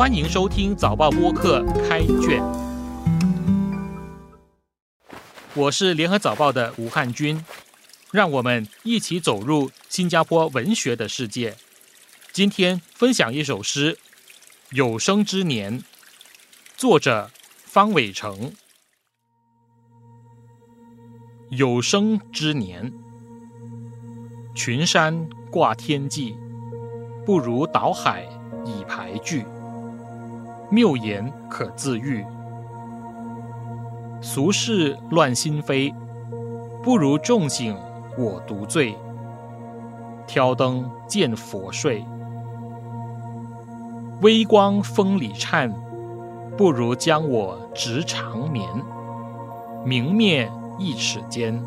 欢迎收听早报播客开卷，我是联合早报的吴汉军，让我们一起走入新加坡文学的世界。今天分享一首诗《有生之年》，作者方伟成。有生之年，群山挂天际，不如倒海以排句。谬言可自愈，俗事乱心扉，不如众醒我独醉。挑灯见佛睡，微光风里颤，不如将我直长眠。明灭一尺间，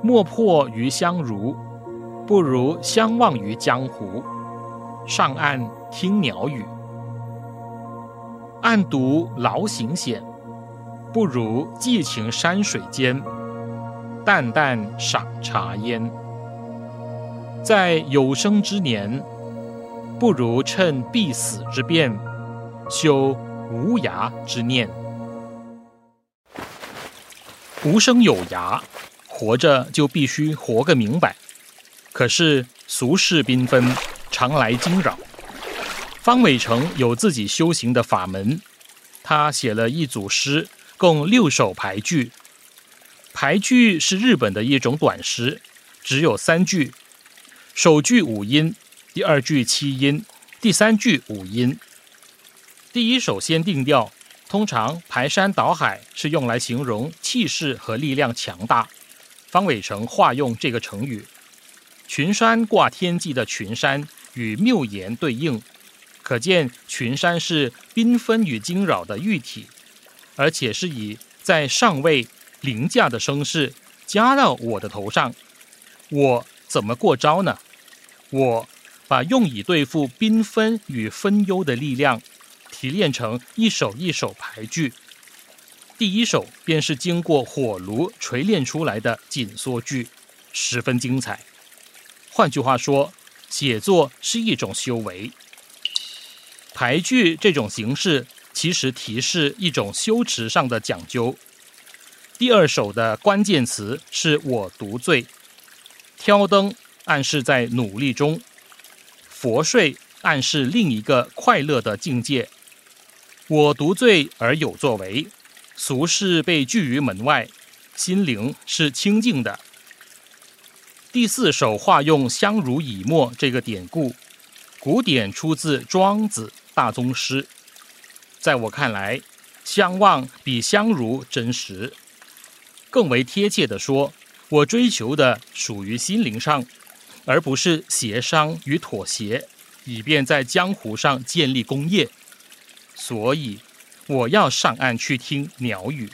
莫破于相如，不如相忘于江湖。上岸听鸟语。暗独劳形险，不如寄情山水间。淡淡赏茶烟，在有生之年，不如趁必死之变，修无涯之念。无生有涯，活着就必须活个明白。可是俗世缤纷，常来惊扰。方伟成有自己修行的法门，他写了一组诗，共六首排句。排句是日本的一种短诗，只有三句，首句五音，第二句七音，第三句五音。第一首先定调，通常排山倒海是用来形容气势和力量强大。方伟成化用这个成语，群山挂天际的群山与谬言对应。可见群山是缤纷与惊扰的玉体，而且是以在上位凌驾的声势加到我的头上，我怎么过招呢？我把用以对付缤纷与分忧的力量提炼成一首一首排句，第一首便是经过火炉锤炼出来的紧缩句，十分精彩。换句话说，写作是一种修为。排句这种形式，其实提示一种修辞上的讲究。第二首的关键词是我独醉，挑灯暗示在努力中，佛睡暗示另一个快乐的境界。我独醉而有作为，俗世被拒于门外，心灵是清净的。第四首化用相濡以沫这个典故，古典出自庄子。大宗师，在我看来，相望比相如真实。更为贴切的说，我追求的属于心灵上，而不是协商与妥协，以便在江湖上建立功业。所以，我要上岸去听鸟语。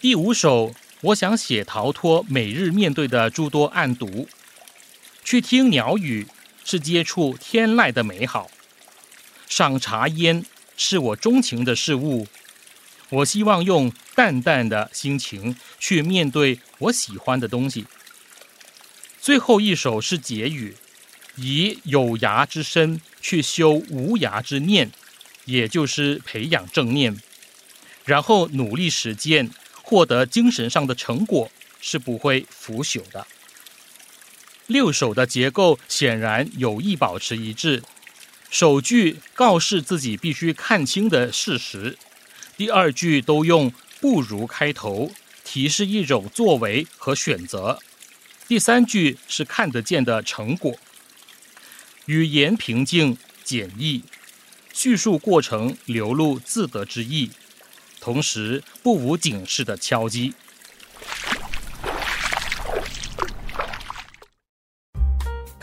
第五首，我想写逃脱每日面对的诸多暗读，去听鸟语，是接触天籁的美好。赏茶烟是我钟情的事物，我希望用淡淡的心情去面对我喜欢的东西。最后一首是结语，以有涯之身去修无涯之念，也就是培养正念，然后努力实践，获得精神上的成果是不会腐朽的。六首的结构显然有意保持一致。首句告示自己必须看清的事实，第二句都用“不如”开头，提示一种作为和选择，第三句是看得见的成果。语言平静简易，叙述过程流露自得之意，同时不无警示的敲击。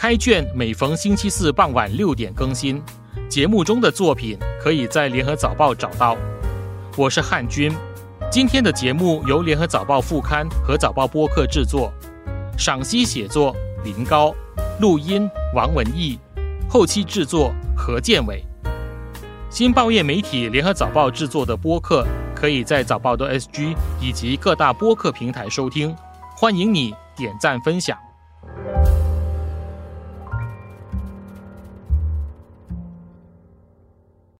开卷每逢星期四傍晚六点更新，节目中的作品可以在联合早报找到。我是汉军，今天的节目由联合早报副刊和早报播客制作，赏析写作林高，录音王文义，后期制作何建伟。新报业媒体联合早报制作的播客，可以在早报的 SG 以及各大播客平台收听，欢迎你点赞分享。